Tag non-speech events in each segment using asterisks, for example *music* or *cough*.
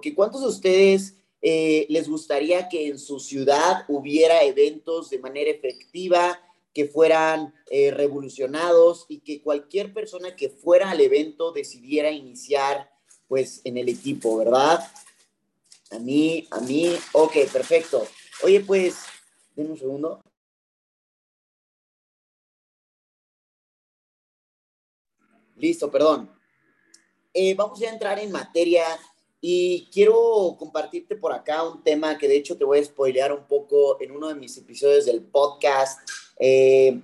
porque ¿cuántos de ustedes eh, les gustaría que en su ciudad hubiera eventos de manera efectiva, que fueran eh, revolucionados y que cualquier persona que fuera al evento decidiera iniciar pues en el equipo, ¿verdad? A mí, a mí, ok, perfecto. Oye, pues, denme un segundo. Listo, perdón. Eh, vamos a entrar en materia y quiero compartirte por acá un tema que de hecho te voy a spoilear un poco en uno de mis episodios del podcast. Eh,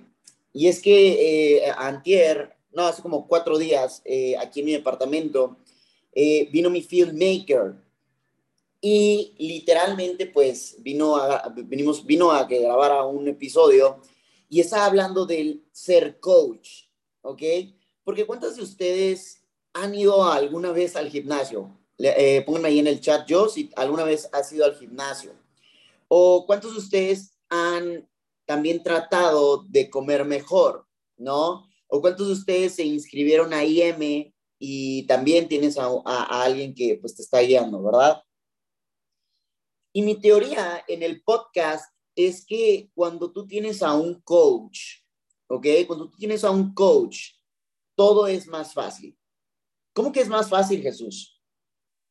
y es que eh, antier, no, hace como cuatro días, aquí en mi departamento, vino mi filmmaker y literalmente pues vino a, venimos, vino a que grabara un episodio y estaba hablando del ser coach, ¿ok? Porque ¿cuántas de ustedes han ido alguna vez al gimnasio? Eh, pónganme ahí en el chat yo si alguna vez has ido al gimnasio. O cuántos de ustedes han también tratado de comer mejor, ¿no? O cuántos de ustedes se inscribieron a IM y también tienes a, a alguien que pues te está guiando, ¿verdad? Y mi teoría en el podcast es que cuando tú tienes a un coach, ¿ok? Cuando tú tienes a un coach, todo es más fácil. ¿Cómo que es más fácil, Jesús?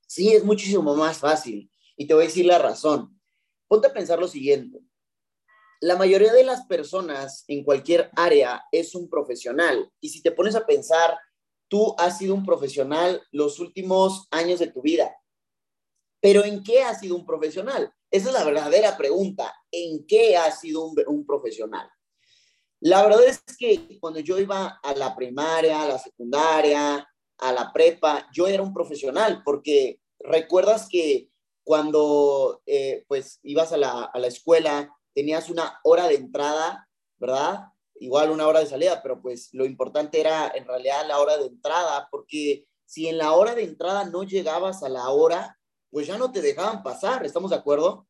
Sí, es muchísimo más fácil. Y te voy a decir la razón. Ponte a pensar lo siguiente. La mayoría de las personas en cualquier área es un profesional. Y si te pones a pensar, tú has sido un profesional los últimos años de tu vida. Pero ¿en qué has sido un profesional? Esa es la verdadera pregunta. ¿En qué has sido un, profesional? La verdad es que cuando yo iba a la primaria, a la secundaria, a la prepa, yo era un profesional porque recuerdas que cuando eh, pues ibas a la, a la escuela tenías una hora de entrada, ¿verdad? Igual una hora de salida, pero pues lo importante era en realidad la hora de entrada, porque si en la hora de entrada no llegabas a la hora, pues ya no te dejaban pasar, ¿estamos de acuerdo?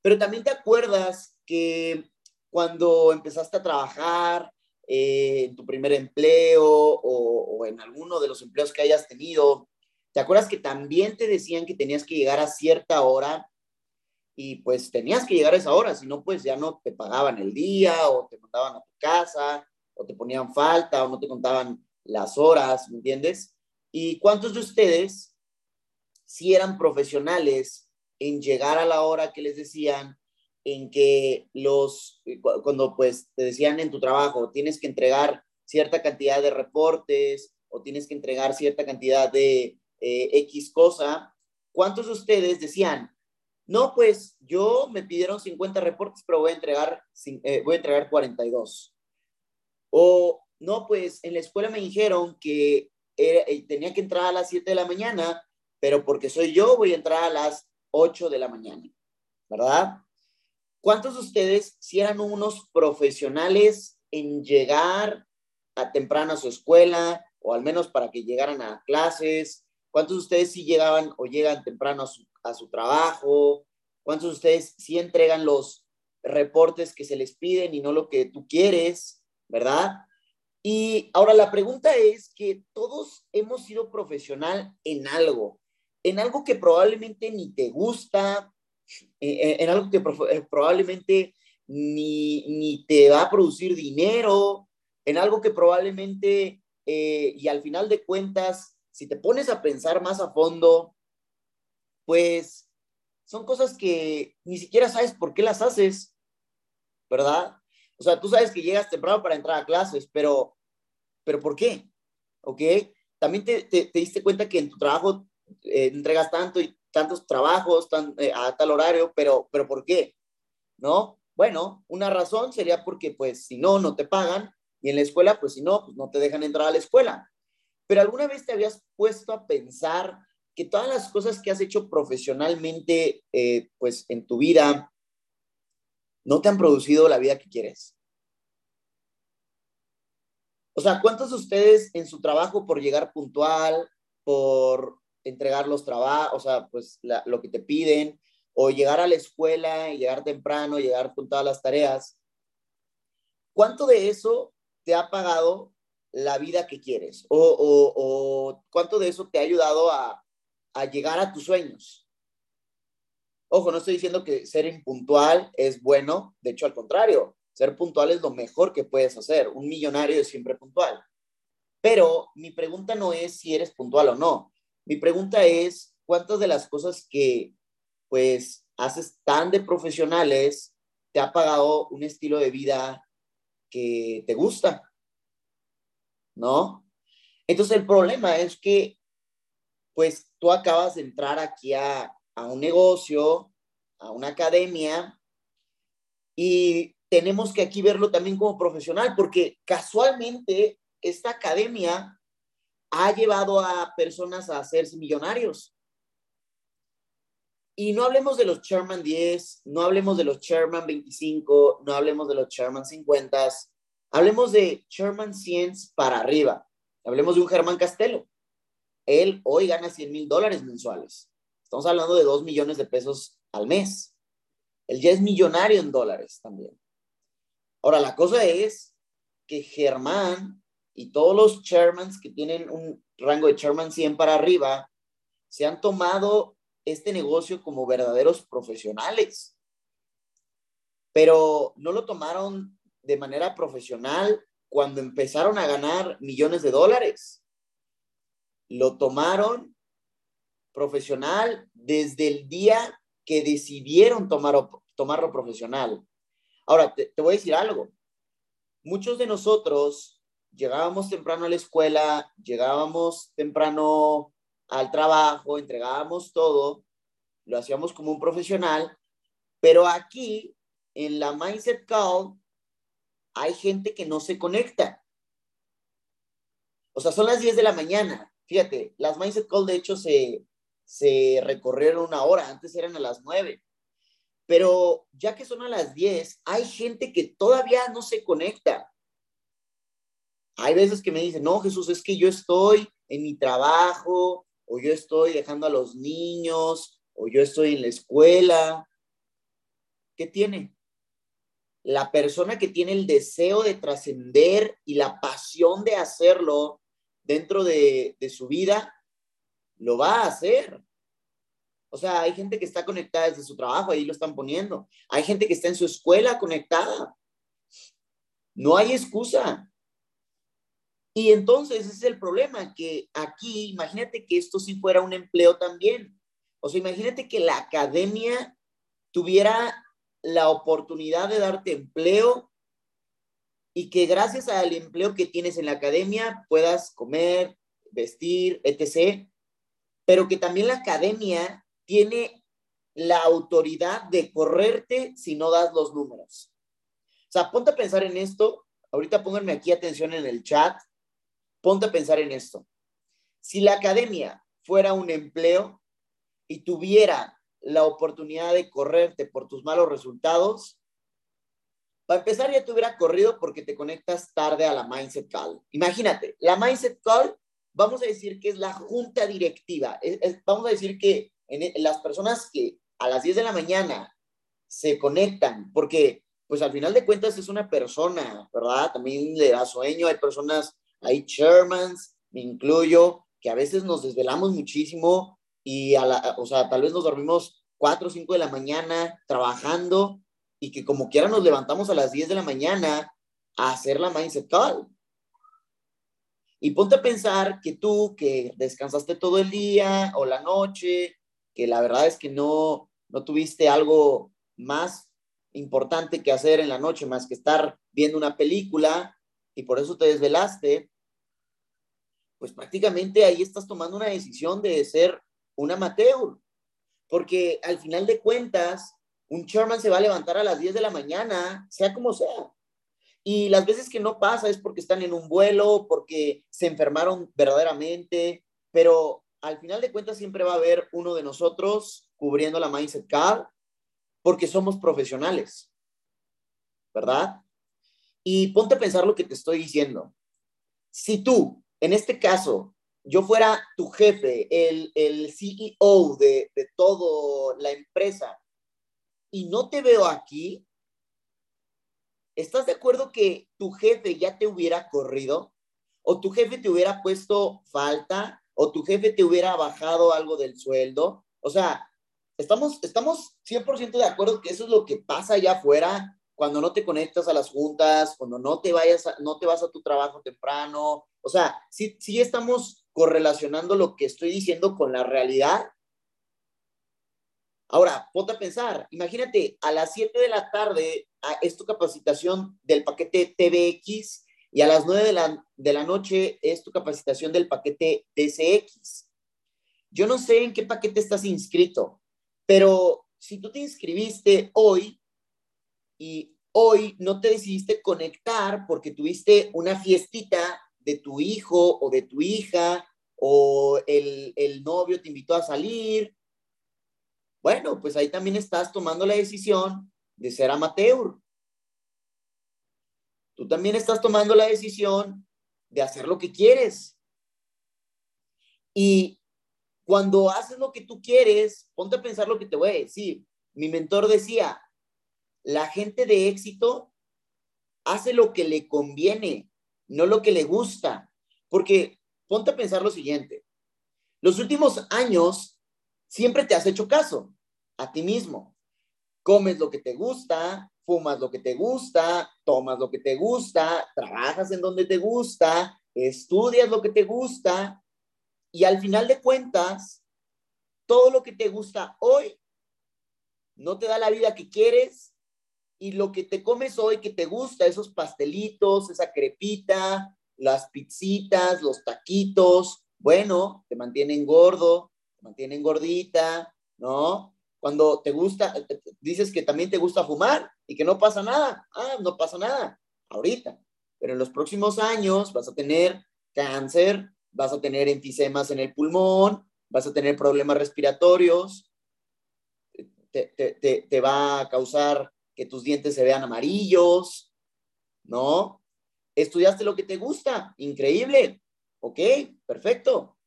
Pero también te acuerdas que cuando empezaste a trabajar eh, en tu primer empleo o, en alguno de los empleos que hayas tenido, ¿te acuerdas que también te decían que tenías que llegar a cierta hora? Y pues tenías que llegar a esa hora, si no, pues ya no te pagaban el día o te mandaban a tu casa o te ponían falta o no te contaban las horas, ¿me entiendes? ¿Y cuántos de ustedes si eran profesionales en llegar a la hora que les decían, en que los, eh, cuando pues te decían en tu trabajo, tienes que entregar cierta cantidad de reportes o tienes que entregar cierta cantidad de eh, X cosa, ¿cuántos de ustedes decían, no, pues yo me pidieron 50 reportes, pero voy a entregar, eh, voy a entregar 42? O no, pues en la escuela me dijeron que tenía que entrar a las 7 de la mañana, pero porque soy yo voy a entrar a las 8 de la mañana, ¿verdad? ¿Cuántos de ustedes, si eran unos profesionales en llegar a temprano a su escuela, o al menos para que llegaran a clases? ¿Cuántos de ustedes sí llegaban o llegan temprano a su, trabajo? ¿Cuántos de ustedes sí entregan los reportes que se les piden y no lo que tú quieres, verdad? Y ahora la pregunta es que todos hemos sido profesional en algo en algo que probablemente ni te gusta, eh, eh, en algo que eh, probablemente ni, ni, te va a producir dinero, en algo que probablemente, y al final de cuentas, si te pones a pensar más a fondo, pues son cosas que ni siquiera sabes por qué las haces, ¿verdad? O sea, tú sabes que llegas temprano para entrar a clases, pero, pero ¿por qué? ¿Ok? También te, te, te diste cuenta que en tu trabajo eh, entregas tanto y tantos trabajos eh, a tal horario, pero, pero ¿por qué? ¿No? Bueno, una razón sería porque pues si no, no te pagan y en la escuela, pues si no, pues no te dejan entrar a la escuela. Pero alguna vez te habías puesto a pensar que todas las cosas que has hecho profesionalmente, eh, pues en tu vida, no te han producido la vida que quieres. O sea, ¿cuántos de ustedes en su trabajo por llegar puntual, por entregar los trabajos, o sea, pues lo que te piden, o llegar a la escuela llegar temprano, llegar con todas las tareas. ¿Cuánto de eso te ha pagado la vida que quieres? O, o, cuánto de eso te ha ayudado a, a llegar a tus sueños. Ojo, no estoy diciendo que ser impuntual es bueno, de hecho al contrario, ser puntual es lo mejor que puedes hacer. Un millonario es siempre puntual. Pero mi pregunta no es si eres puntual o no. Mi pregunta es cuántas de las cosas que pues haces tan de profesionales te ha pagado un estilo de vida que te gusta. ¿No? Entonces el problema es que pues tú acabas de entrar aquí a, a un negocio, a una academia, y tenemos que aquí verlo también como profesional, porque casualmente esta academia ha llevado a personas a hacerse millonarios. Y no hablemos de los Chairman 10, no hablemos de los Chairman 25, no hablemos de los Chairman 50, hablemos de Chairman 100 para arriba. Hablemos de un Germán Castelo. Él hoy gana 100 mil dólares mensuales. Estamos hablando de 2 millones de pesos al mes. Él ya es millonario en dólares también. Ahora, la cosa es que Germán y todos los chairmans que tienen un rango de chairman 100 para arriba se han tomado este negocio como verdaderos profesionales. Pero no lo tomaron de manera profesional cuando empezaron a ganar millones de dólares. Lo tomaron profesional desde el día que decidieron tomar, tomarlo profesional. Ahora, te, te voy a decir algo. Muchos de nosotros llegábamos temprano a la escuela, llegábamos temprano al trabajo, entregábamos todo, lo hacíamos como un profesional, pero aquí en la Mindset Call hay gente que no se conecta. O sea, son las 10 de la mañana. Fíjate, las Mindset Call de hecho se, se recorrieron una hora, antes eran a las 9. Pero ya que son a las 10, hay gente que todavía no se conecta. Hay veces que me dicen, no, Jesús, es que yo estoy en mi trabajo, o yo estoy dejando a los niños, o yo estoy en la escuela. ¿Qué tiene? La persona que tiene el deseo de trascender y la pasión de hacerlo dentro de, de su vida, lo va a hacer. O sea, hay gente que está conectada desde su trabajo, ahí lo están poniendo. Hay gente que está en su escuela conectada. No hay excusa. Y entonces ese es el problema, que aquí, imagínate que esto sí fuera un empleo también. O sea, imagínate que la academia tuviera la oportunidad de darte empleo y que gracias al empleo que tienes en la academia puedas comer, vestir, etc. Pero que también la academia tiene la autoridad de correrte si no das los números. O sea, ponte a pensar en esto. Ahorita pónganme aquí atención en el chat Ponte a pensar en esto. Si la academia fuera un empleo y tuviera la oportunidad de correrte por tus malos resultados, para empezar ya te hubiera corrido porque te conectas tarde a la Mindset Call. Imagínate, la Mindset Call, vamos a decir que es la junta directiva. vamos a decir que en, las personas que a las 10 de la mañana se conectan, porque pues al final de cuentas es una persona, ¿verdad? También le da sueño, hay personas hay chairmans, me incluyo, que a veces nos desvelamos muchísimo y, a la, o sea, tal vez nos dormimos 4 o 5 de la mañana trabajando y que como quiera nos levantamos a las 10 de la mañana a hacer la mindset call. Y ponte a pensar que tú que descansaste todo el día o la noche, que la verdad es que no, no tuviste algo más importante que hacer en la noche más que estar viendo una película y por eso te desvelaste, pues prácticamente ahí estás tomando una decisión de ser un amateur, porque al final de cuentas, un chairman se va a levantar a las 10 de la mañana, sea como sea. Y las veces que no pasa es porque están en un vuelo, porque se enfermaron verdaderamente, pero al final de cuentas siempre va a haber uno de nosotros cubriendo la Mindset Card, porque somos profesionales, ¿verdad? Y ponte a pensar lo que te estoy diciendo. Si tú en este caso, yo fuera tu jefe, el, el CEO de, de toda la empresa, y no te veo aquí, ¿estás de acuerdo que tu jefe ya te hubiera corrido? ¿O tu jefe te hubiera puesto falta? o tu jefe te hubiera bajado algo del sueldo. O sea, estamos, estamos 100% de acuerdo que eso es lo que pasa allá afuera cuando no te conectas a las juntas, cuando no te vayas, no te vas a tu trabajo temprano. O sea, sí, sí estamos correlacionando lo que estoy diciendo con la realidad. Ahora, ponte a pensar, imagínate, a las 7 de la tarde es tu capacitación del paquete TVX y a las 9 de la, de la noche es tu capacitación del paquete DCX. Yo no sé en qué paquete estás inscrito, pero si tú te inscribiste hoy y hoy no te decidiste conectar porque tuviste una fiestita de tu hijo o de tu hija o el, el novio te invitó a salir, bueno, pues ahí también estás tomando la decisión de ser amateur tú también estás tomando la decisión de hacer lo que quieres. Y cuando haces lo que tú quieres, ponte a pensar lo que te voy a decir. Mi mentor decía, la gente de éxito hace lo que le conviene, no lo que le gusta. Porque ponte a pensar lo siguiente. Los últimos años siempre te has hecho caso a ti mismo. Comes lo que te gusta, fumas lo que te gusta, tomas lo que te gusta, trabajas en donde te gusta, estudias lo que te gusta y al final de cuentas, todo lo que te gusta hoy no te da la vida que quieres y lo que te comes hoy que te gusta, esos pastelitos, esa crepita, las pizzitas, los taquitos, bueno, te mantienen gordo, te mantienen gordita, ¿no? Cuando te gusta, dices que también te gusta fumar y que no pasa nada. Ah, no pasa nada ahorita. Pero en los próximos años vas a tener cáncer, vas a tener enfisemas en el pulmón, vas a tener problemas respiratorios, te, va a causar que tus dientes se vean amarillos, ¿no? Estudiaste lo que te gusta, increíble, ok, perfecto.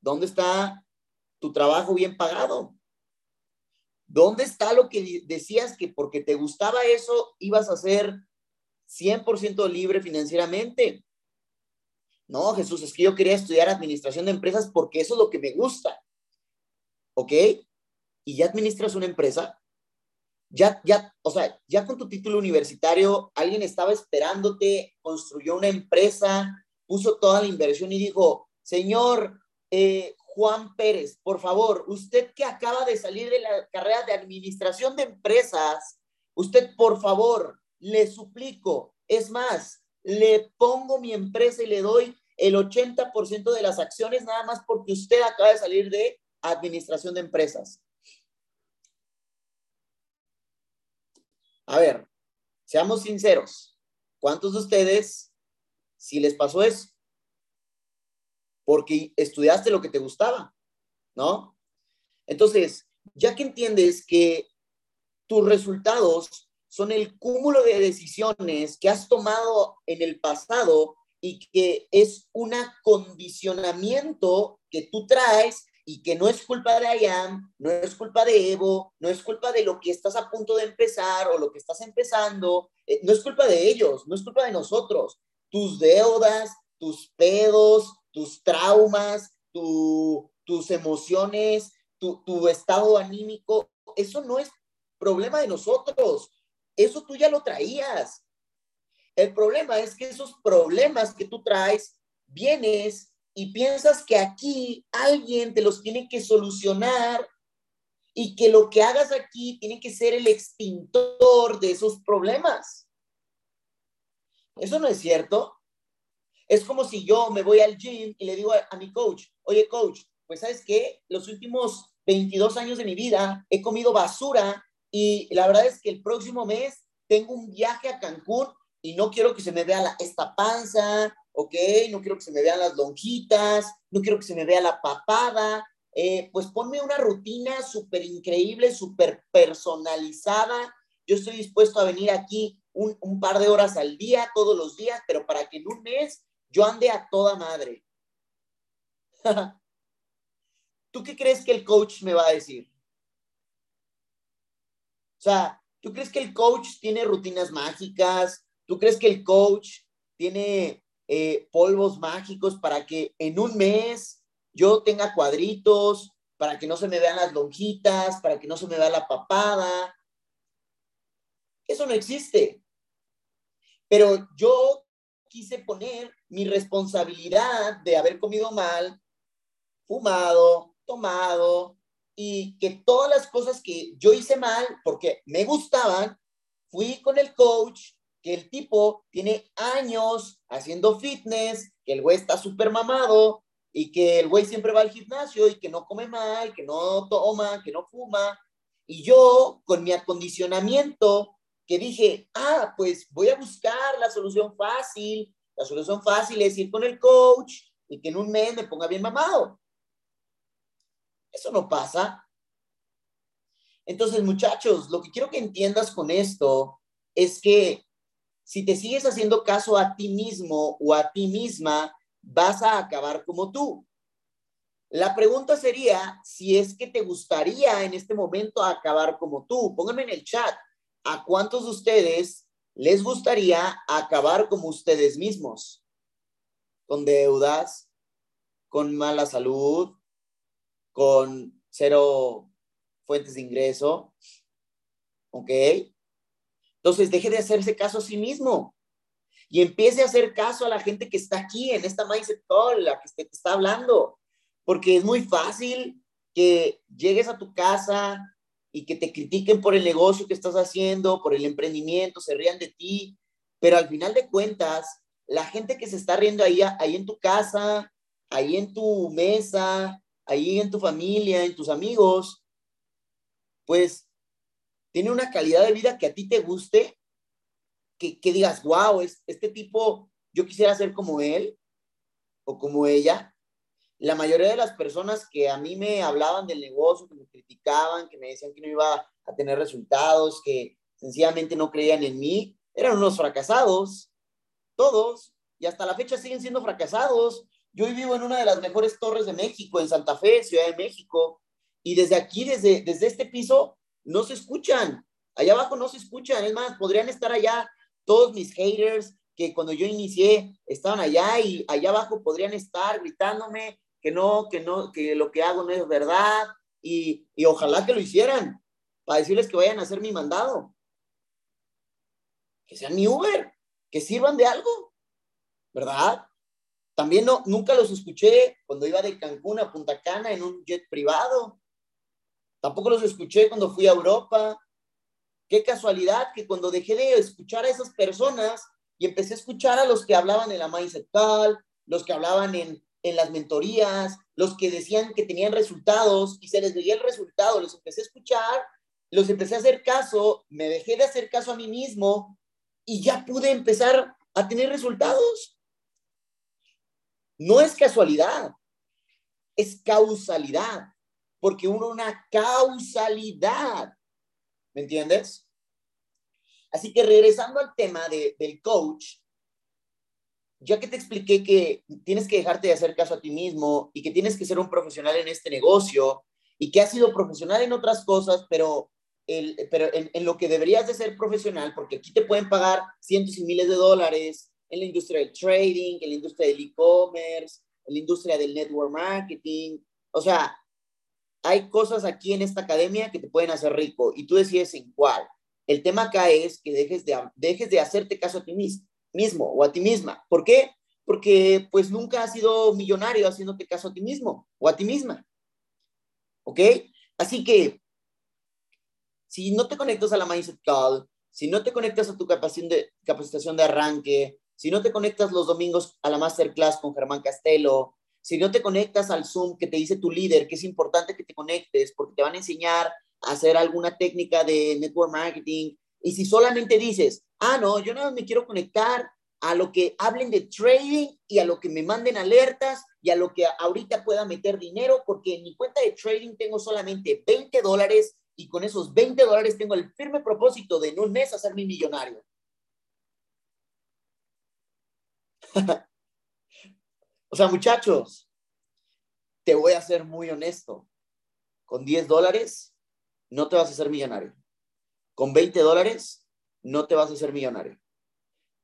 ¿Dónde está tu trabajo bien pagado? ¿Dónde está lo que decías que porque te gustaba eso ibas a ser 100% libre financieramente? No, Jesús, es que yo quería estudiar administración de empresas porque eso es lo que me gusta. ¿Ok? ¿Y ya administras una empresa? Ya, ya, o sea, ya con tu título universitario, alguien estaba esperándote, construyó una empresa, puso toda la inversión y dijo, señor, eh, Juan Pérez, por favor, usted que acaba de salir de la carrera de administración de empresas, usted por favor, le suplico, es más, le pongo mi empresa y le doy el 80% de las acciones nada más porque usted acaba de salir de administración de empresas. A ver, seamos sinceros, ¿cuántos de ustedes si les pasó eso? porque estudiaste lo que te gustaba, ¿no? Entonces, ya que entiendes que tus resultados son el cúmulo de decisiones que has tomado en el pasado y que es un acondicionamiento que tú traes y que no es culpa de Ayam, no es culpa de Evo, no es culpa de lo que estás a punto de empezar o lo que estás empezando, eh, no es culpa de ellos, no es culpa de nosotros. Tus deudas, tus pedos, tus traumas, tus emociones, tu, tu estado anímico, eso no es problema de nosotros, eso tú ya lo traías. El problema es que esos problemas que tú traes, vienes y piensas que aquí alguien te los tiene que solucionar y que lo que hagas aquí tiene que ser el extintor de esos problemas. Eso no es cierto. Es como si yo me voy al gym y le digo a, mi coach, oye coach, pues sabes qué, los últimos 22 años de mi vida he comido basura y la verdad es que el próximo mes tengo un viaje a Cancún y no quiero que se me vea la, esta panza, ¿ok? No quiero que se me vean las lonjitas, no quiero que se me vea la papada. Eh, pues ponme una rutina súper increíble, súper personalizada. Yo estoy dispuesto a venir aquí un, un, par de horas al día, todos los días, pero para que en un mes yo ande a toda madre. *laughs* ¿Tú qué crees que el coach me va a decir? O sea, ¿tú crees que el coach tiene rutinas mágicas? ¿Tú crees que el coach tiene eh, polvos mágicos para que en un mes yo tenga cuadritos, para que no se me vean las lonjitas, para que no se me vea la papada. Eso no existe. Pero yo quise poner mi responsabilidad de haber comido mal, fumado, tomado, y que todas las cosas que yo hice mal, porque me gustaban, fui con el coach, que el tipo tiene años haciendo fitness, que el güey está súper mamado y que el güey siempre va al gimnasio y que no come mal, que no toma, que no fuma. Y yo, con mi acondicionamiento, que dije, ah, pues voy a buscar la solución fácil. La solución fácil es ir con el coach y que en un mes me ponga bien mamado. Eso no pasa. Entonces, muchachos, lo que quiero que entiendas con esto es que si te sigues haciendo caso a ti mismo o a ti misma, vas a acabar como tú. La pregunta sería si es que te gustaría en este momento acabar como tú. Pónganme en el chat, ¿a cuántos de ustedes les gustaría acabar como ustedes mismos? Con deudas, con mala salud, con cero fuentes de ingreso. ¿Ok? Entonces, deje de hacerse caso a sí mismo y empiece a hacer caso a la gente que está aquí en esta Mindset Call, la que te está hablando, porque es muy fácil que llegues a tu casa y que te critiquen por el negocio que estás haciendo, por el emprendimiento, se rían de ti, pero al final de cuentas, la gente que se está riendo ahí, ahí en tu casa, ahí en tu mesa, ahí en tu familia, en tus amigos, pues tiene una calidad de vida que a ti te guste, que, que digas, wow, es, este tipo, yo quisiera ser como él o como ella. La mayoría de las personas que a mí me hablaban del negocio, que me criticaban, que me decían que no iba a tener resultados, que sencillamente no creían en mí, eran unos fracasados, todos, y hasta la fecha siguen siendo fracasados. Yo vivo en una de las mejores torres de México, en Santa Fe, Ciudad de México, y desde aquí, desde, desde este piso, no se escuchan. Allá abajo no se escuchan. Es más, podrían estar allá todos mis haters que cuando yo inicié estaban allá y allá abajo podrían estar gritándome que no, que no, que lo que hago no es verdad y, y ojalá que lo hicieran para decirles que vayan a hacer mi mandado. Que sean mi Uber, que sirvan de algo, ¿verdad? También no, nunca los escuché cuando iba de Cancún a Punta Cana en un jet privado. Tampoco los escuché cuando fui a Europa. Qué casualidad que cuando dejé de escuchar a esas personas y empecé a escuchar a los que hablaban en la Mindset Tal, los que hablaban en, en las mentorías, los que decían que tenían resultados y se les veía el resultado, los empecé a escuchar, los empecé a hacer caso, me dejé de hacer caso a mí mismo y ya pude empezar a tener resultados. No es casualidad, es causalidad, porque uno una causalidad. ¿Me entiendes? Así que regresando al tema de, del coach, ya que te expliqué que tienes que dejarte de hacer caso a ti mismo y que tienes que ser un profesional en este negocio y que has sido profesional en otras cosas, pero, el, pero en, en, lo que deberías de ser profesional, porque aquí te pueden pagar cientos y miles de dólares en la industria del trading, en la industria del e-commerce, en la industria del network marketing. O sea, hay cosas aquí en esta academia que te pueden hacer rico y tú decides en cuál. El tema acá es que dejes de, dejes de hacerte caso a ti mismo o a ti misma. ¿Por qué? Porque pues nunca has sido millonario haciéndote caso a ti mismo o a ti misma. ¿Ok? Así que si no te conectas a la Mindset Call, si no te conectas a tu capacitación de, capacitación de arranque, si no te conectas los domingos a la Masterclass con Germán Castelo, si no te conectas al Zoom que te dice tu líder, que es importante que te conectes porque te van a enseñar a hacer alguna técnica de network marketing. Y si solamente dices, ah, no, yo no me quiero conectar a lo que hablen de trading y a lo que me manden alertas y a lo que ahorita pueda meter dinero, porque en mi cuenta de trading tengo solamente 20 dólares y con esos 20 dólares tengo el firme propósito de en un mes hacerme millonario. *laughs* O sea, muchachos, te voy a ser muy honesto. Con 10 dólares no te vas a hacer millonario. Con 20 dólares no te vas a hacer millonario.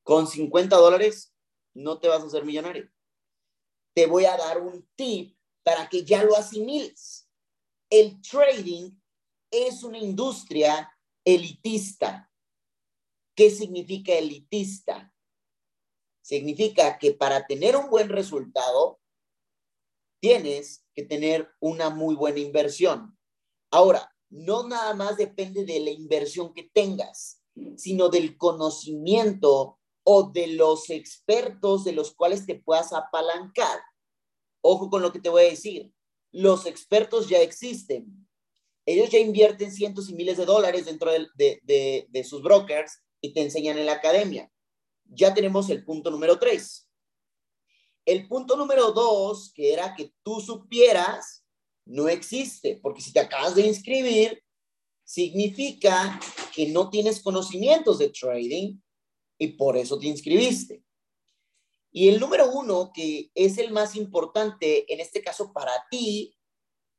Con 50 dólares no te vas a hacer millonario. Te voy a dar un tip para que ya lo asimiles. El trading es una industria elitista. ¿Qué significa elitista? Significa que para tener un buen resultado, tienes que tener una muy buena inversión. Ahora, no nada más depende de la inversión que tengas, sino del conocimiento o de los expertos de los cuales te puedas apalancar. Ojo con lo que te voy a decir. Los expertos ya existen. Ellos ya invierten cientos y miles de dólares dentro de, sus brokers y te enseñan en la academia. Ya tenemos el punto número tres. El punto número dos, que era que tú supieras, no existe, porque si te acabas de inscribir, significa que no tienes conocimientos de trading y por eso te inscribiste. Y el número uno, que es el más importante en este caso para ti,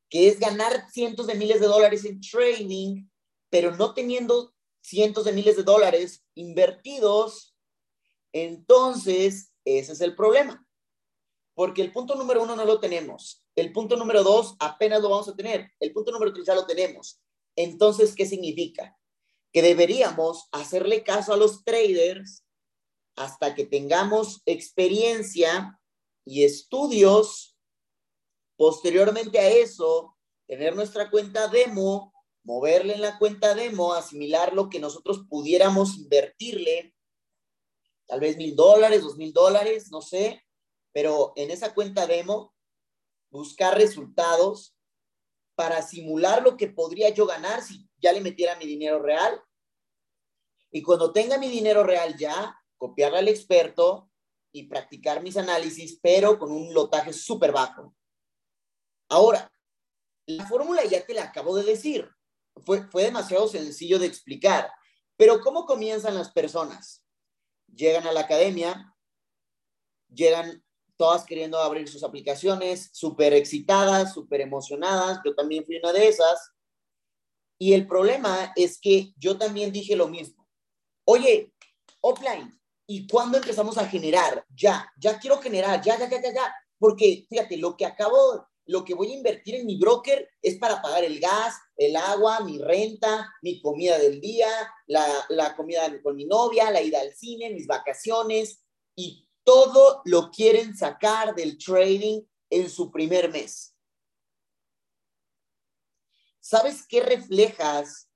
que es ganar cientos de miles de dólares en trading, pero no teniendo cientos de miles de dólares invertidos, entonces ese es el problema. Porque el punto número uno no lo tenemos. El punto número dos apenas lo vamos a tener. El punto número tres ya lo tenemos. Entonces, ¿qué significa? Que deberíamos hacerle caso a los traders hasta que tengamos experiencia y estudios. Posteriormente a eso, tener nuestra cuenta demo, moverle en la cuenta demo, asimilar lo que nosotros pudiéramos invertirle, tal vez mil dólares, dos mil dólares, no sé, pero en esa cuenta demo, buscar resultados para simular lo que podría yo ganar si ya le metiera mi dinero real. Y cuando tenga mi dinero real ya, copiarle al experto y practicar mis análisis, pero con un lotaje súper bajo. Ahora, la fórmula ya te la acabo de decir. Fue, fue demasiado sencillo de explicar. Pero ¿cómo comienzan las personas? Llegan a la academia, llegan todas queriendo abrir sus aplicaciones, súper excitadas, súper emocionadas. Yo también fui una de esas. Y el problema es que yo también dije lo mismo. Oye, offline, ¿y cuándo empezamos a generar? Ya, ya quiero generar, ya, ya, ya, ya, ya. Porque fíjate, lo que acabo, lo que voy a invertir en mi broker es para pagar el gas, el agua, mi renta, mi comida del día, la, la comida con mi novia, la ida al cine, mis vacaciones y todo lo quieren sacar del trading en su primer mes. ¿Sabes qué reflejas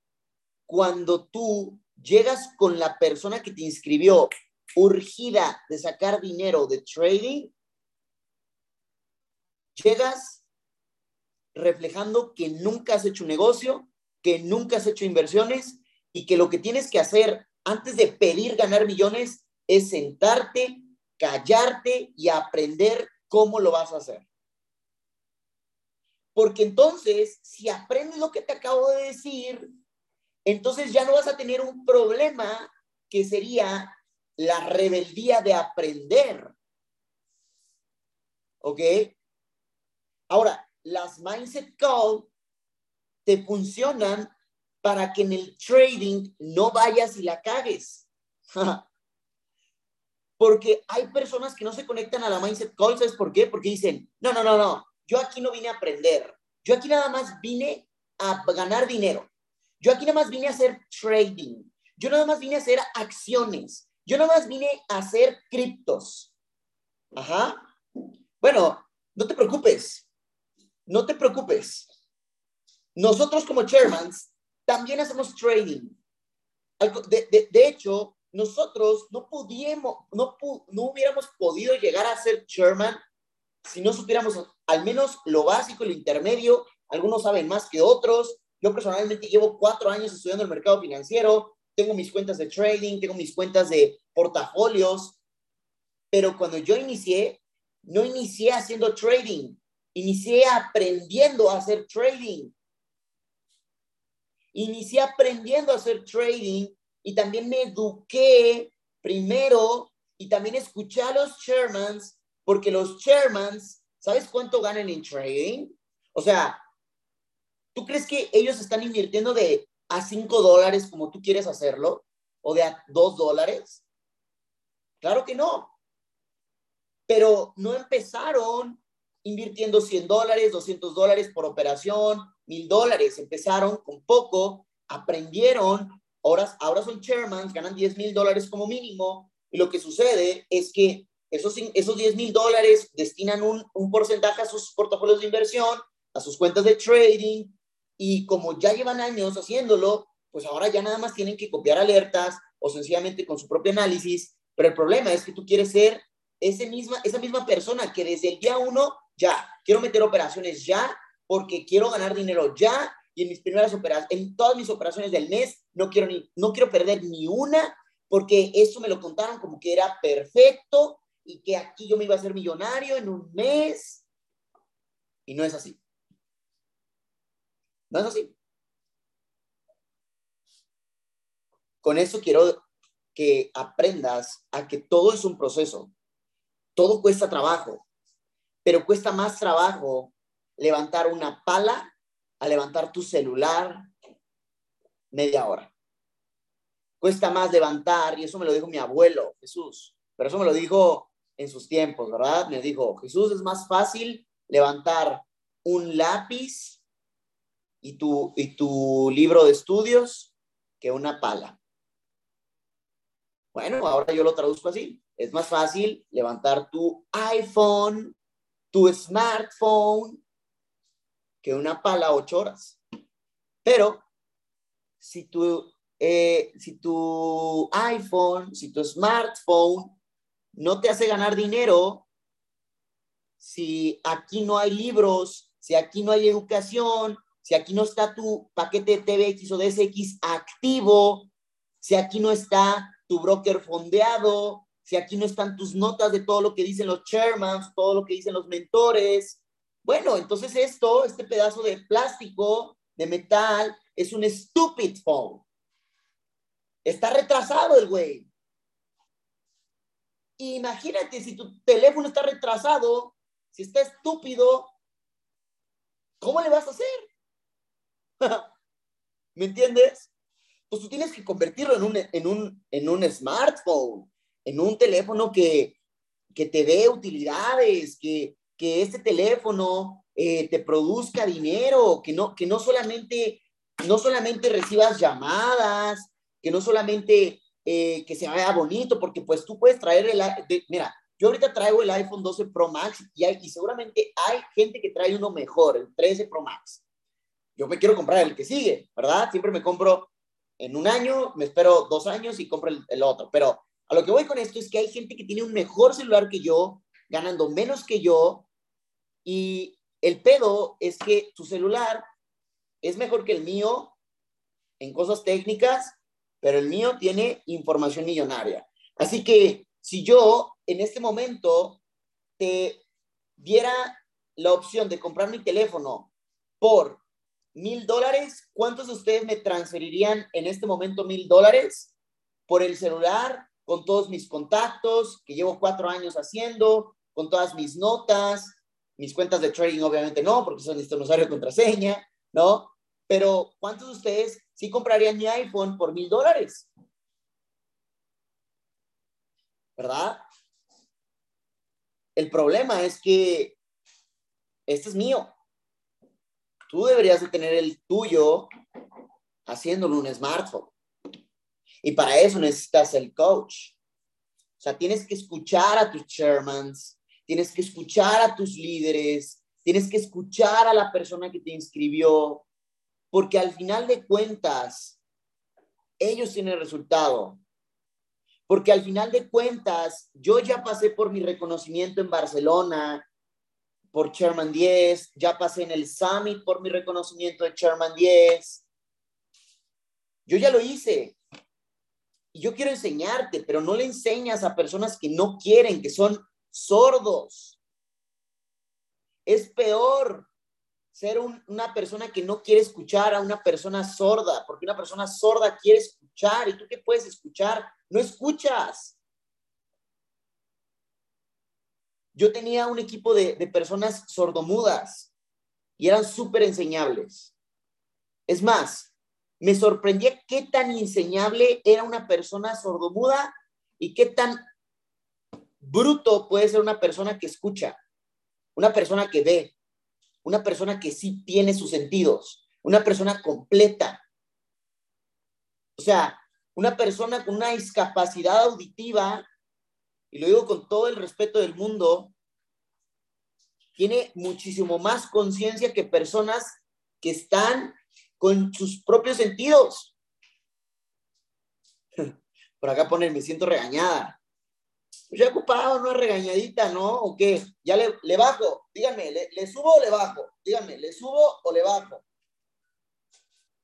cuando tú llegas con la persona que te inscribió urgida de sacar dinero de trading? Llegas reflejando que nunca has hecho un negocio, que nunca has hecho inversiones y que lo que tienes que hacer antes de pedir ganar millones es sentarte, callarte y aprender cómo lo vas a hacer. Porque entonces, si aprendes lo que te acabo de decir, entonces ya no vas a tener un problema que sería la rebeldía de aprender. ¿Ok? Ahora, las mindset call te funcionan para que en el trading no vayas y la cagues. *laughs* Porque hay personas que no se conectan a la mindset call, ¿sabes por qué? Porque dicen, no, no, no, no, yo aquí no vine a aprender, yo aquí nada más vine a ganar dinero, yo aquí nada más vine a hacer trading, yo nada más vine a hacer acciones, yo nada más vine a hacer criptos. Ajá. Bueno, no te preocupes, no te preocupes. Nosotros como chairmans también hacemos trading. De, hecho, nosotros no pudiéramos, no, no hubiéramos podido llegar a ser chairman si no supiéramos al menos lo básico, lo intermedio. Algunos saben más que otros. Yo personalmente llevo cuatro años estudiando el mercado financiero, tengo mis cuentas de trading, tengo mis cuentas de portafolios, pero cuando yo inicié, no inicié haciendo trading, inicié aprendiendo a hacer trading. Inicié aprendiendo a hacer trading y también me eduqué primero y también escuché a los chairmans, porque los chairmans, ¿sabes cuánto ganan en trading? O sea, ¿tú crees que ellos están invirtiendo de a 5 dólares como tú quieres hacerlo? ¿O de a 2 dólares? Claro que no. Pero no empezaron invirtiendo 100 dólares, 200 dólares por operación, 1000 dólares. Empezaron con poco, aprendieron, ahora, ahora son chairmans, ganan 10 mil dólares como mínimo. Y lo que sucede es que esos, esos 10 mil dólares destinan un, un porcentaje a sus portafolios de inversión, a sus cuentas de trading, y como ya llevan años haciéndolo, pues ahora ya nada más tienen que copiar alertas o sencillamente con su propio análisis. Pero el problema es que tú quieres ser ese misma, esa misma persona que desde el día uno, ya, quiero meter operaciones ya, porque quiero ganar dinero ya, y en mis primeras operaciones, en todas mis operaciones del mes, no quiero, ni, no quiero perder ni una, porque eso me lo contaron como que era perfecto y que aquí yo me iba a ser millonario en un mes. Y no es así. No es así. Con eso quiero que aprendas a que todo es un proceso. Todo cuesta trabajo, pero cuesta más trabajo levantar una pala a levantar tu celular media hora. Cuesta más levantar, y eso me lo dijo mi abuelo, Jesús, pero eso me lo dijo en sus tiempos, ¿verdad? Me dijo, Jesús, es más fácil levantar un lápiz y tu, y tu libro de estudios que una pala. Bueno, ahora yo lo traduzco así. Es más fácil levantar tu iPhone, tu smartphone, que una pala ocho horas. Pero si tu, eh, si tu iPhone, si tu smartphone no te hace ganar dinero, si aquí no hay libros, si aquí no hay educación, si aquí no está tu paquete de TVX o DSX activo, si aquí no está tu broker fondeado, si aquí no están tus notas de todo lo que dicen los chairmans, todo lo que dicen los mentores, bueno, entonces esto, este pedazo de plástico, de metal, es un stupid phone. Está retrasado el güey. Imagínate si tu teléfono está retrasado, si está estúpido, ¿cómo le vas a hacer? *laughs* ¿Me entiendes? Pues tú tienes que convertirlo en un, en un, en un smartphone, en un teléfono que, que te dé utilidades, que, que este teléfono eh, te produzca dinero, que no, que no solamente, no solamente recibas llamadas, que no solamente eh, que se vea bonito, porque pues tú puedes traer el, mira, yo ahorita traigo el iPhone 12 Pro Max y, hay, y seguramente hay gente que trae uno mejor, el 13 Pro Max. Yo me quiero comprar el que sigue, ¿verdad? Siempre me compro en un año, me espero dos años y compro el, el otro, pero a lo que voy con esto es que hay gente que tiene un mejor celular que yo, ganando menos que yo, y el pedo es que tu celular es mejor que el mío en cosas técnicas, pero el mío tiene información millonaria. Así que si yo en este momento te diera la opción de comprar mi teléfono por mil dólares, ¿cuántos de ustedes me transferirían en este momento mil dólares por el celular, con todos mis contactos que llevo cuatro años haciendo, con todas mis notas, mis cuentas de trading obviamente no, porque son este usuario de contraseña, ¿no? Pero ¿cuántos de ustedes sí comprarían mi iPhone por mil dólares? ¿Verdad? El problema es que este es mío. Tú deberías de tener el tuyo haciéndolo un smartphone. Y para eso necesitas el coach. O sea, tienes que escuchar a tus chairmans, tienes que escuchar a tus líderes, tienes que escuchar a la persona que te inscribió, porque al final de cuentas, ellos tienen resultado. Porque al final de cuentas, yo ya pasé por mi reconocimiento en Barcelona, por Chairman 10, ya pasé en el Summit por mi reconocimiento de Chairman 10. Yo ya lo hice. Y yo quiero enseñarte, pero no le enseñas a personas que no quieren, que son sordos. Es peor ser una persona que no quiere escuchar a una persona sorda, porque una persona sorda quiere escuchar y tú qué puedes escuchar, no escuchas. Yo tenía un equipo de, de personas sordomudas y eran súper enseñables. Es más, me sorprendía qué tan enseñable era una persona sordomuda y qué tan bruto puede ser una persona que escucha. una persona que ve, una persona que sí tiene sus sentidos, una persona completa. O sea, una persona con una discapacidad auditiva, y lo digo con todo el respeto del mundo, tiene muchísimo más conciencia que personas que están con sus propios sentidos. *laughs* Por acá ponen, me siento regañada. Pues ya ocupado, no es regañadita, ¿no? ¿O qué? Ya le, bajo. Díganme, ¿le, ¿le, subo o le bajo? Díganme, ¿le subo o le bajo?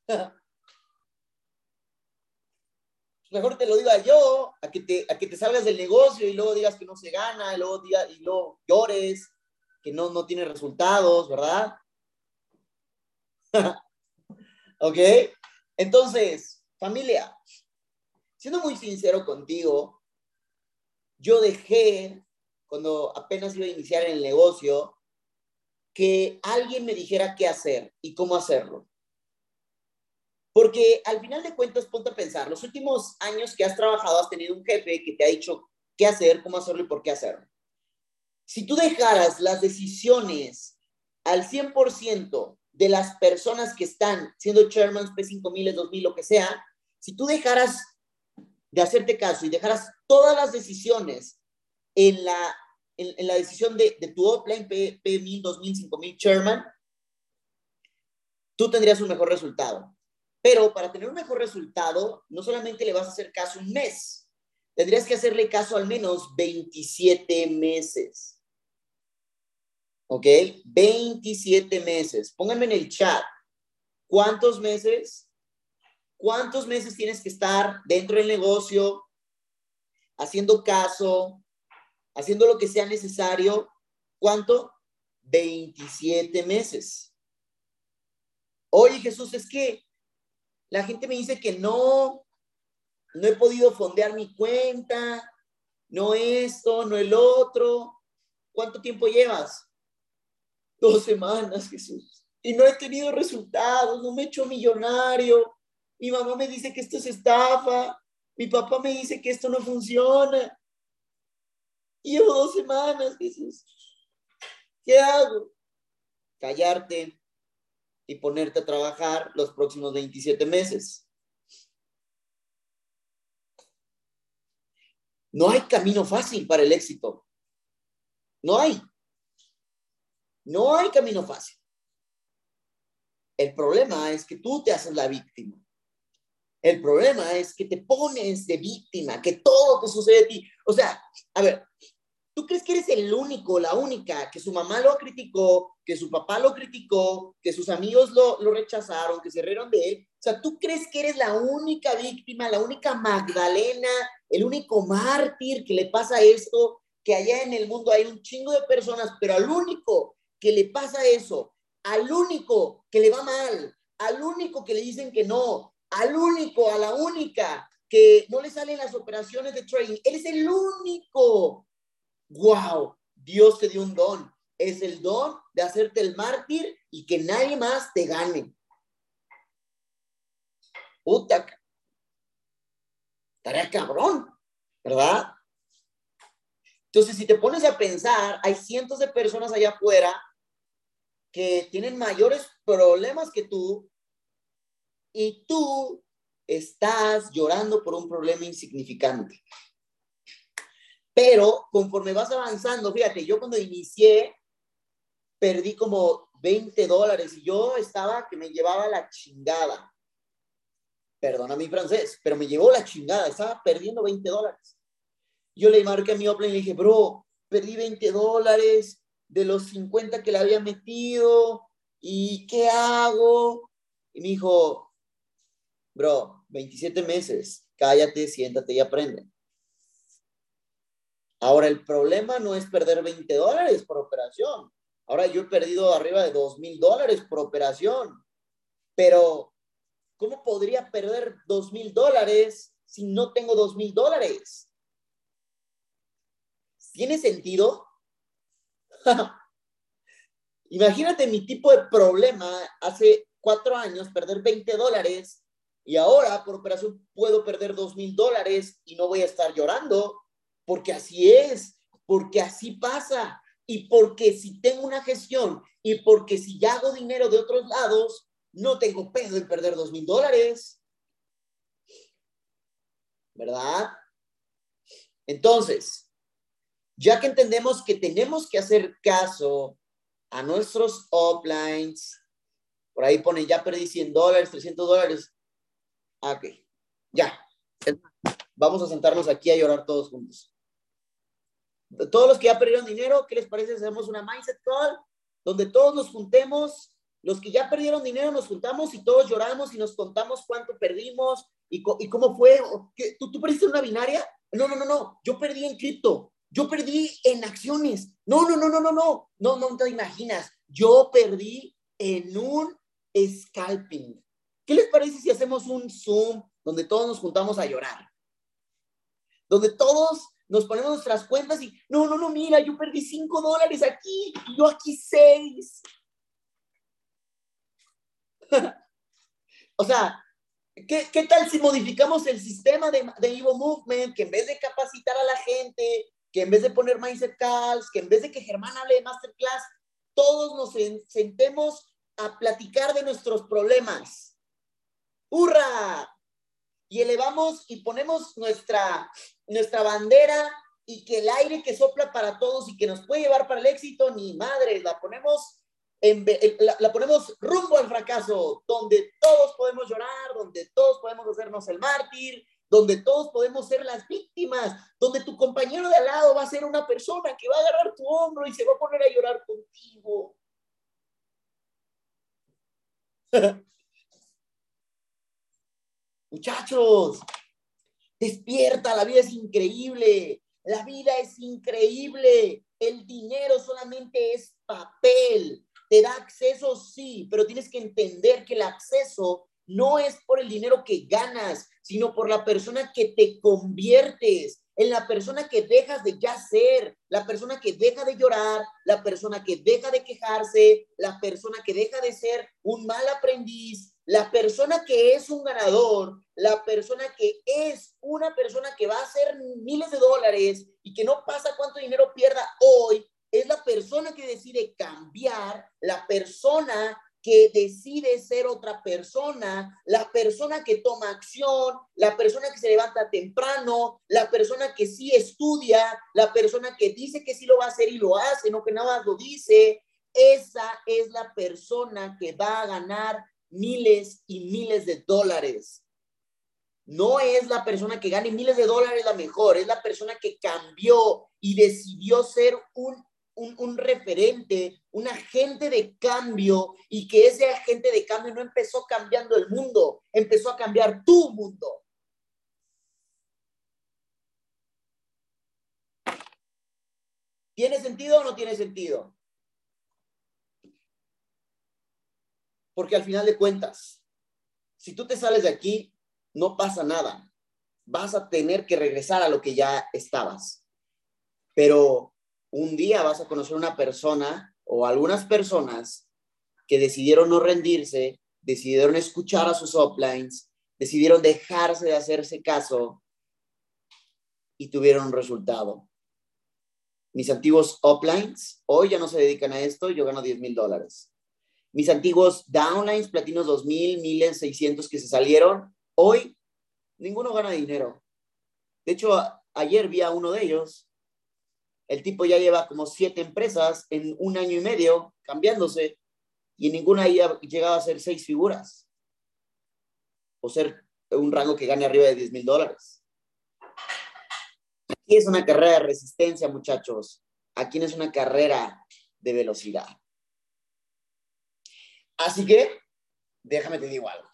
*laughs* Mejor te lo diga yo, a que te, a que te salgas del negocio y luego digas que no se gana, y luego, diga, y luego llores, que no, no tiene resultados, ¿verdad? *laughs* ¿Ok? Entonces, familia, siendo muy sincero contigo, yo dejé, cuando apenas iba a iniciar el negocio, que alguien me dijera qué hacer y cómo hacerlo. Porque al final de cuentas, ponte a pensar, los últimos años que has trabajado, has tenido un jefe que te ha dicho qué hacer, cómo hacerlo y por qué hacerlo. Si tú dejaras las decisiones al 100% de las personas que están siendo chairmans P5000, 2000, lo que sea, si tú dejaras de hacerte caso y dejaras todas las decisiones en la, en, la decisión de, de tu offline P, P1000, 2000, 5000 chairman, tú tendrías un mejor resultado. Pero para tener un mejor resultado, no solamente le vas a hacer caso un mes, tendrías que hacerle caso al menos 27 meses. ¿Ok? 27 meses. Pónganme en el chat. ¿Cuántos meses? ¿Cuántos meses tienes que estar dentro del negocio, haciendo caso, haciendo lo que sea necesario? ¿Cuánto? 27 meses. Oye, Jesús, es que la gente me dice que no, no he podido fondear mi cuenta, no esto, no el otro. ¿Cuánto tiempo llevas? Dos semanas, Jesús. Y no he tenido resultados, no me he hecho millonario. Mi mamá me dice que esto es estafa. Mi papá me dice que esto no funciona. Y llevo dos semanas, Jesús. ¿Qué hago? Callarte, y ponerte a trabajar los próximos 27 meses. No hay camino fácil para el éxito. No hay. No hay camino fácil. El problema es que tú te haces la víctima. El problema es que te pones de víctima, que todo te sucede a ti. O sea, a ver, ¿Tú crees que eres el único, la única, que su mamá lo criticó, que su papá lo criticó, que sus amigos lo, rechazaron, que se rieron de él? O sea, ¿tú crees que eres la única víctima, la única Magdalena, el único mártir que le pasa esto? Que allá en el mundo hay un chingo de personas, pero al único que le pasa eso, al único que le va mal, al único que le dicen que no, al único, a la única que no le salen las operaciones de trading, él es el único wow, Dios te dio un don. Es el don de hacerte el mártir y que nadie más te gane. Puta. Estaría cabrón, ¿verdad? Entonces, si te pones a pensar, hay cientos de personas allá afuera que tienen mayores problemas que tú y tú estás llorando por un problema insignificante. Pero conforme vas avanzando, fíjate, yo cuando inicié, perdí como 20 dólares y yo estaba que me llevaba la chingada. Perdona mi francés, pero me llevó la chingada, estaba perdiendo 20 dólares. Yo le marqué a mi Open y le dije, bro, perdí 20 dólares de los 50 que le había metido, ¿y qué hago? Y me dijo, bro, 27 meses, cállate, siéntate y aprende. Ahora, el problema no es perder 20 dólares por operación. Ahora yo he perdido arriba de 2 mil dólares por operación. Pero, ¿cómo podría perder 2 mil dólares si no tengo 2 mil dólares? ¿Tiene sentido? *laughs* Imagínate mi tipo de problema hace cuatro años, perder 20 dólares y ahora por operación puedo perder 2 mil dólares y no voy a estar llorando porque así es, porque así pasa. y porque si tengo una gestión y porque si ya hago dinero de otros lados, no tengo pedo en perder dos mil dólares. ¿Verdad? Entonces, ya que entendemos que tenemos que hacer caso a nuestros uplines, por ahí ponen, ya perdí 100 dólares, 300 dólares. Ah, ok, ya. Vamos a sentarnos aquí a llorar todos juntos. Todos los que ya perdieron dinero, ¿qué les parece hacemos una mindset call? Donde todos nos juntemos, los que ya perdieron dinero nos juntamos y todos lloramos y nos contamos cuánto perdimos y, cómo fue. ¿Tú, ¿Tú perdiste una binaria? No, no, no, no. Yo perdí en cripto. Yo perdí en acciones. No, no, no, no, no, no. No, no te imaginas. Yo perdí en un scalping. ¿Qué les parece si hacemos un Zoom donde todos nos juntamos a llorar? Donde todos nos ponemos nuestras cuentas y, no, no, no, mira, yo perdí cinco dólares aquí y yo aquí seis. *laughs* o sea, ¿qué, ¿qué, tal si modificamos el sistema de, de Evo Movement, que en vez de capacitar a la gente, que en vez de poner mindset calls, que en vez de que Germán hable de masterclass, todos nos sentemos a platicar de nuestros problemas. ¡Hurra! Y elevamos y ponemos nuestra, nuestra bandera y que el aire que sopla para todos y que nos puede llevar para el éxito, ni madre, la ponemos, en, la, la ponemos rumbo al fracaso, donde todos podemos llorar, donde todos podemos hacernos el mártir, donde todos podemos ser las víctimas, donde tu compañero de al lado va a ser una persona que va a agarrar tu hombro y se va a poner a llorar contigo. *laughs* Muchachos, despierta, la vida es increíble, la vida es increíble, el dinero solamente es papel, te da acceso, sí, pero tienes que entender que el acceso no es por el dinero que ganas, sino por la persona que te conviertes, en la persona que dejas de ya ser, la persona que deja de llorar, la persona que deja de quejarse, la persona que deja de ser un mal aprendiz, la persona que es un ganador, la persona que es una persona que va a hacer miles de dólares y que no pasa cuánto dinero pierda hoy, es la persona que decide cambiar, la persona que decide ser otra persona, la persona que toma acción, la persona que se levanta temprano, la persona que sí estudia, la persona que dice que sí lo va a hacer y lo hace, no que nada más lo dice. Esa es la persona que va a ganar miles y miles de dólares. No es la persona que gane miles de dólares la mejor, es la persona que cambió y decidió ser un un, referente, un agente de cambio y que ese agente de cambio no empezó cambiando el mundo, empezó a cambiar tu mundo. ¿Tiene sentido o no tiene sentido? Porque al final de cuentas, si tú te sales de aquí, no pasa nada. Vas a tener que regresar a lo que ya estabas. Pero un día vas a conocer una persona o algunas personas que decidieron no rendirse, decidieron escuchar a sus uplines, decidieron dejarse de hacerse caso y tuvieron un resultado. Mis antiguos uplines hoy ya no se dedican a esto, yo gano 10 mil dólares. Mis antiguos downlines, platinos 2000, 1600 que se salieron, hoy ninguno gana dinero. De hecho, ayer vi a uno de ellos el tipo ya lleva como siete empresas en un año y medio cambiándose y ninguna ha llegado a ser seis figuras o ser un rango que gane arriba de 10 mil dólares. Aquí es una carrera de resistencia, muchachos. Aquí no es una carrera de velocidad. Así que, déjame te digo algo.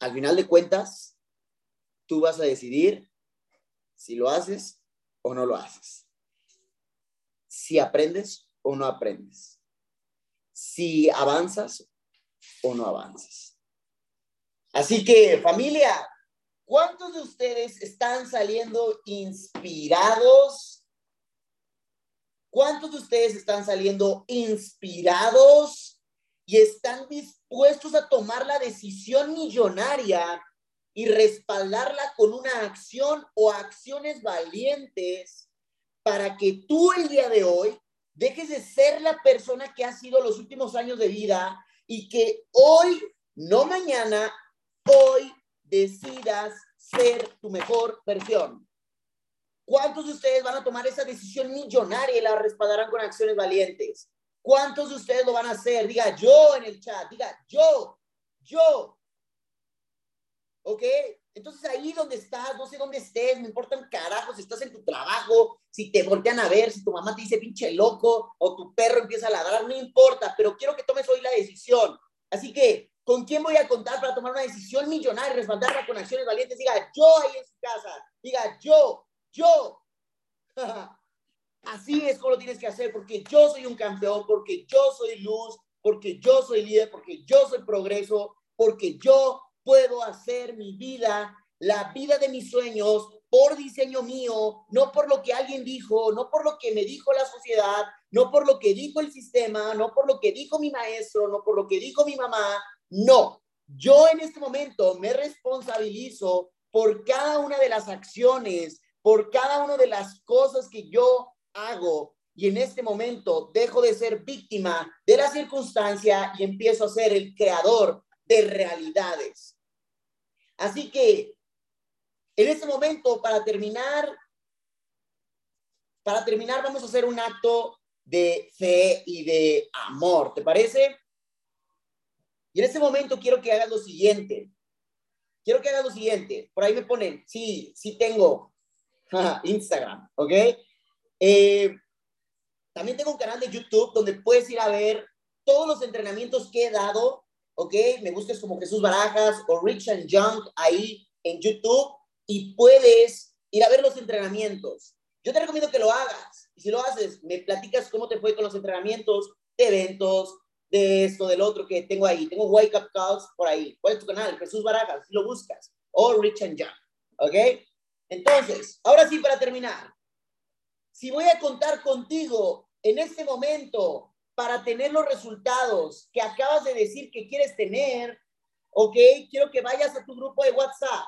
Al final de cuentas, tú vas a decidir si lo haces o no lo haces si aprendes o no aprendes, si avanzas o no avanzas. Así que familia, ¿cuántos de ustedes están saliendo inspirados? ¿Cuántos de ustedes están saliendo inspirados y están dispuestos a tomar la decisión millonaria y respaldarla con una acción o acciones valientes para que tú el día de hoy dejes de ser la persona que has sido los últimos años de vida y que hoy, no mañana, hoy decidas ser tu mejor versión. ¿Cuántos de ustedes van a tomar esa decisión millonaria y la respaldarán con acciones valientes? ¿Cuántos de ustedes lo van a hacer? Diga yo en el chat, diga yo, yo. ¿Ok? Entonces ahí donde estás, no sé dónde estés, me importa un carajo si estás en tu trabajo, si te voltean a ver, si tu mamá te dice pinche loco o tu perro empieza a ladrar, no importa, pero quiero que tomes hoy la decisión. Así que, ¿con quién voy a contar para tomar una decisión millonaria y respaldarla con acciones valientes? Diga yo ahí en su casa, diga yo, yo. *laughs* Así es como lo tienes que hacer, porque yo soy un campeón, porque yo soy luz, porque yo soy líder, porque yo soy progreso, porque yo puedo hacer mi vida, la vida de mis sueños, por diseño mío, no por lo que alguien dijo, no por lo que me dijo la sociedad, no por lo que dijo el sistema, no por lo que dijo mi maestro, no por lo que dijo mi mamá. No, yo en este momento me responsabilizo por cada una de las acciones, por cada una de las cosas que yo hago. Y en este momento dejo de ser víctima de la circunstancia y empiezo a ser el creador de realidades. Así que en este momento, para terminar, para terminar, vamos a hacer un acto de fe y de amor, ¿te parece? Y en este momento quiero que hagas lo siguiente. Quiero que hagas lo siguiente. Por ahí me ponen, sí, sí tengo *laughs* Instagram, ¿ok? Eh, también tengo un canal de YouTube donde puedes ir a ver todos los entrenamientos que he dado ¿ok? Me busques como Jesús Barajas o Rich and Young ahí en YouTube y puedes ir a ver los entrenamientos. Yo te recomiendo que lo hagas. Y si lo haces, me platicas cómo te fue con los entrenamientos de eventos, de esto, del otro que tengo ahí. Tengo Wake Up Calls por ahí. ¿Cuál es tu canal? Jesús Barajas, si lo buscas. O Rich and Young, ¿ok? Entonces, ahora sí, para terminar. Si voy a contar contigo en este momento para tener los resultados que acabas de decir que quieres tener, ¿ok? Quiero que vayas a tu grupo de WhatsApp.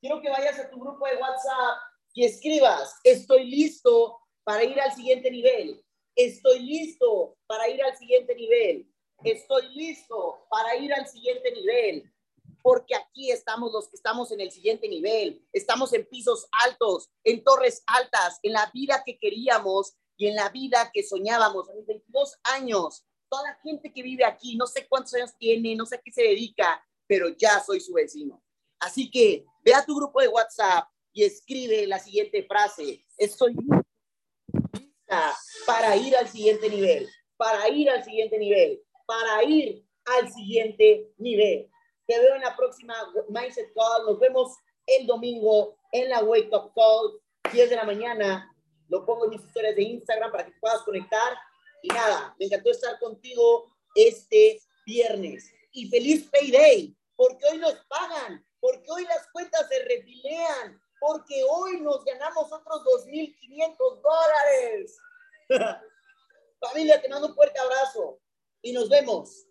Quiero que vayas a tu grupo de WhatsApp y escribas, estoy listo para ir al siguiente nivel. Estoy listo para ir al siguiente nivel. Estoy listo para ir al siguiente nivel. Porque aquí estamos los que estamos en el siguiente nivel. Estamos en pisos altos, en torres altas, en la vida que queríamos y en la vida que soñábamos a mis 22 años. Toda la gente que vive aquí, no sé cuántos años tiene, no sé a qué se dedica, pero ya soy su vecino. Así que ve a tu grupo de WhatsApp y escribe la siguiente frase. Estoy lista para ir al siguiente nivel, para ir al siguiente nivel, para ir al siguiente nivel. Te veo en la próxima Mindset Call. Nos vemos el domingo en la Wake Up Call, 10 de la mañana. Lo pongo en mis historias de Instagram para que puedas conectar. Y nada, me encantó estar contigo este viernes. Y feliz payday, porque hoy nos pagan, porque hoy las cuentas se refilean, porque hoy nos ganamos otros 2.500 dólares. *laughs* Familia, te mando un fuerte abrazo y nos vemos.